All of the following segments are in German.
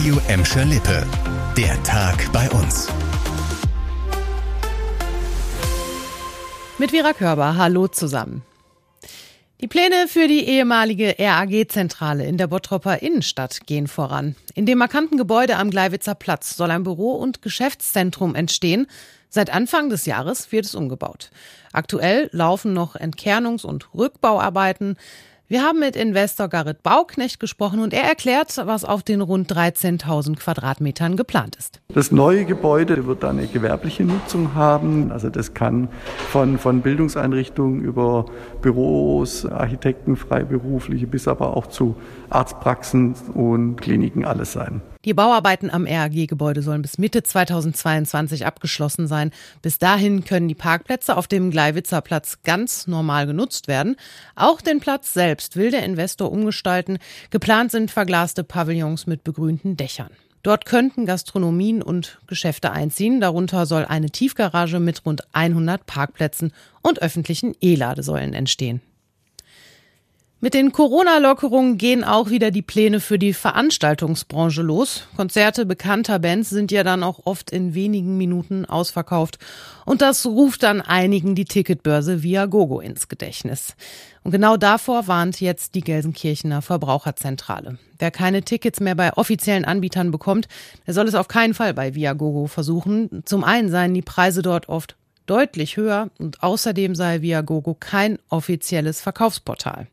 Radio Emscher Lippe. Der Tag bei uns. Mit Vera Körber, hallo zusammen. Die Pläne für die ehemalige RAG-Zentrale in der Bottropper Innenstadt gehen voran. In dem markanten Gebäude am Gleiwitzer Platz soll ein Büro- und Geschäftszentrum entstehen. Seit Anfang des Jahres wird es umgebaut. Aktuell laufen noch Entkernungs- und Rückbauarbeiten. Wir haben mit Investor Garrett Bauknecht gesprochen und er erklärt, was auf den rund 13.000 Quadratmetern geplant ist. Das neue Gebäude wird eine gewerbliche Nutzung haben. Also das kann von, von Bildungseinrichtungen über Büros, Architekten, Freiberufliche bis aber auch zu Arztpraxen und Kliniken alles sein. Die Bauarbeiten am RAG-Gebäude sollen bis Mitte 2022 abgeschlossen sein. Bis dahin können die Parkplätze auf dem Gleiwitzer Platz ganz normal genutzt werden. Auch den Platz selbst will der Investor umgestalten. Geplant sind verglaste Pavillons mit begrünten Dächern. Dort könnten Gastronomien und Geschäfte einziehen. Darunter soll eine Tiefgarage mit rund 100 Parkplätzen und öffentlichen E-Ladesäulen entstehen. Mit den Corona-Lockerungen gehen auch wieder die Pläne für die Veranstaltungsbranche los. Konzerte bekannter Bands sind ja dann auch oft in wenigen Minuten ausverkauft. Und das ruft dann einigen die Ticketbörse via Gogo ins Gedächtnis. Und genau davor warnt jetzt die Gelsenkirchener Verbraucherzentrale. Wer keine Tickets mehr bei offiziellen Anbietern bekommt, der soll es auf keinen Fall bei Viagogo versuchen. Zum einen seien die Preise dort oft deutlich höher und außerdem sei Viagogo kein offizielles Verkaufsportal.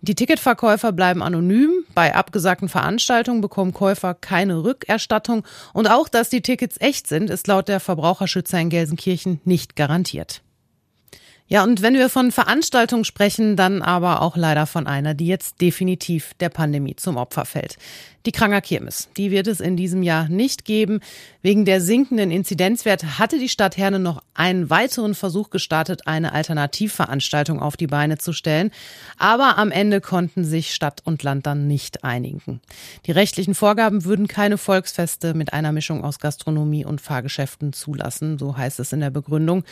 Die Ticketverkäufer bleiben anonym. Bei abgesagten Veranstaltungen bekommen Käufer keine Rückerstattung. Und auch, dass die Tickets echt sind, ist laut der Verbraucherschützer in Gelsenkirchen nicht garantiert. Ja, und wenn wir von Veranstaltungen sprechen, dann aber auch leider von einer, die jetzt definitiv der Pandemie zum Opfer fällt. Die Kranger Kirmes. Die wird es in diesem Jahr nicht geben. Wegen der sinkenden Inzidenzwerte hatte die Stadt Herne noch einen weiteren Versuch gestartet, eine Alternativveranstaltung auf die Beine zu stellen. Aber am Ende konnten sich Stadt und Land dann nicht einigen. Die rechtlichen Vorgaben würden keine Volksfeste mit einer Mischung aus Gastronomie und Fahrgeschäften zulassen, so heißt es in der Begründung.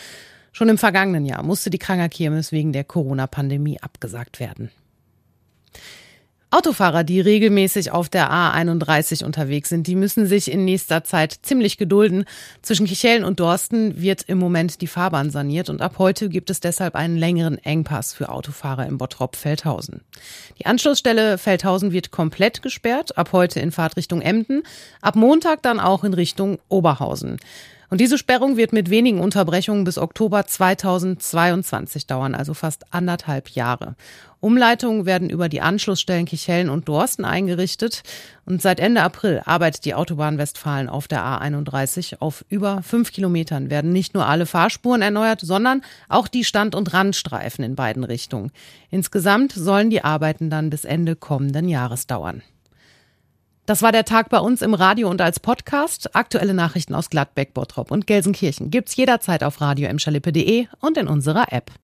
Schon im vergangenen Jahr musste die Kranger Kirmes wegen der Corona-Pandemie abgesagt werden. Autofahrer, die regelmäßig auf der A31 unterwegs sind, die müssen sich in nächster Zeit ziemlich gedulden. Zwischen Kichellen und Dorsten wird im Moment die Fahrbahn saniert und ab heute gibt es deshalb einen längeren Engpass für Autofahrer im Bottrop-Feldhausen. Die Anschlussstelle Feldhausen wird komplett gesperrt, ab heute in Fahrtrichtung Emden, ab Montag dann auch in Richtung Oberhausen. Und diese Sperrung wird mit wenigen Unterbrechungen bis Oktober 2022 dauern, also fast anderthalb Jahre. Umleitungen werden über die Anschlussstellen Kichellen und Dorsten eingerichtet. Und seit Ende April arbeitet die Autobahn Westfalen auf der A31. Auf über fünf Kilometern werden nicht nur alle Fahrspuren erneuert, sondern auch die Stand- und Randstreifen in beiden Richtungen. Insgesamt sollen die Arbeiten dann bis Ende kommenden Jahres dauern. Das war der Tag bei uns im Radio und als Podcast. Aktuelle Nachrichten aus Gladbeck, Bottrop und Gelsenkirchen gibt's jederzeit auf radio und in unserer App.